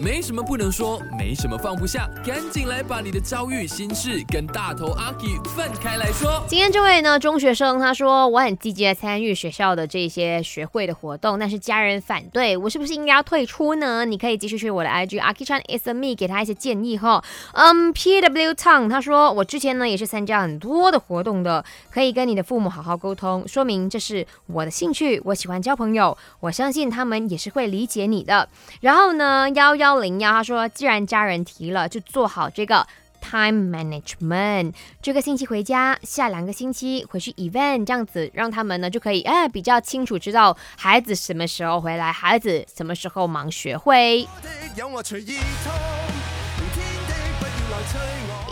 没什么不能说，没什么放不下，赶紧来把你的遭遇、心事跟大头阿 K 分开来说。今天这位呢，中学生他说我很积极的参与学校的这些学会的活动，但是家人反对，我是不是应该要退出呢？你可以继续去我的 IG a k i Chan is me 给他一些建议哈。嗯，P W Tang 他说我之前呢也是参加很多的活动的，可以跟你的父母好好沟通，说明这是我的兴趣，我喜欢交朋友，我相信他们也是会理解你的。然后呢，幺幺零幺他说，既然家人提了，就做好这个 time management。这个星期回家，下两个星期回去 event，这样子让他们呢就可以哎比较清楚知道孩子什么时候回来，孩子什么时候忙学会。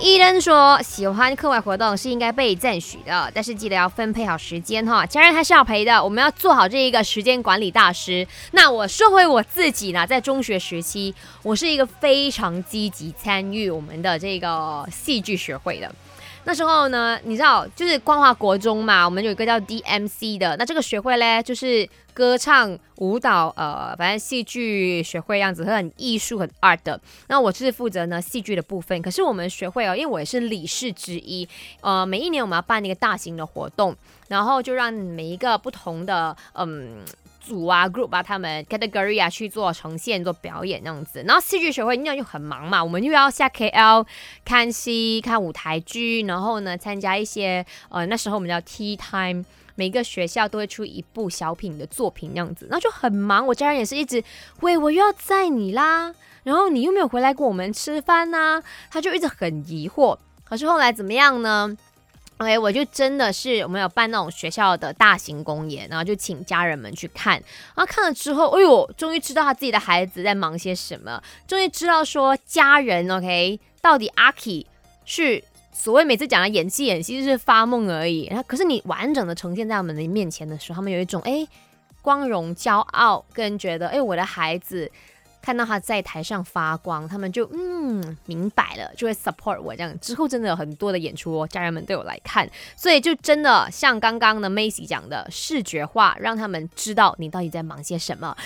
伊登说喜欢课外活动是应该被赞许的，但是记得要分配好时间哈，家人还是要陪的，我们要做好这一个时间管理大师。那我说回我自己呢，在中学时期，我是一个非常积极参与我们的这个戏剧学会的。那时候呢，你知道，就是光华国中嘛，我们有一个叫 DMC 的。那这个学会嘞，就是歌唱、舞蹈，呃，反正戏剧学会样子，很艺术、很 art 的。那我是负责呢戏剧的部分。可是我们学会哦，因为我也是理事之一，呃，每一年我们要办一个大型的活动，然后就让每一个不同的，嗯。组啊，group 啊，他们 category 啊去做呈现、做表演那样子。然后戏剧学会那样就很忙嘛，我们又要下 KL 看戏、看舞台剧，然后呢参加一些呃那时候我们叫 tea time，每个学校都会出一部小品的作品那样子，那就很忙。我家人也是一直喂我又要载你啦，然后你又没有回来跟我们吃饭呐，他就一直很疑惑。可是后来怎么样呢？OK，我就真的是我们有办那种学校的大型公演，然后就请家人们去看，然后看了之后，哎呦，终于知道他自己的孩子在忙些什么，终于知道说家人 OK 到底阿 K 是所谓每次讲的演戏演戏就是发梦而已，然后可是你完整的呈现在我们的面前的时候，他们有一种哎光荣骄傲，跟觉得哎我的孩子。看到他在台上发光，他们就嗯明白了，就会 support 我这样。之后真的有很多的演出哦，家人们都有来看，所以就真的像刚刚的 Macy 讲的，视觉化让他们知道你到底在忙些什么。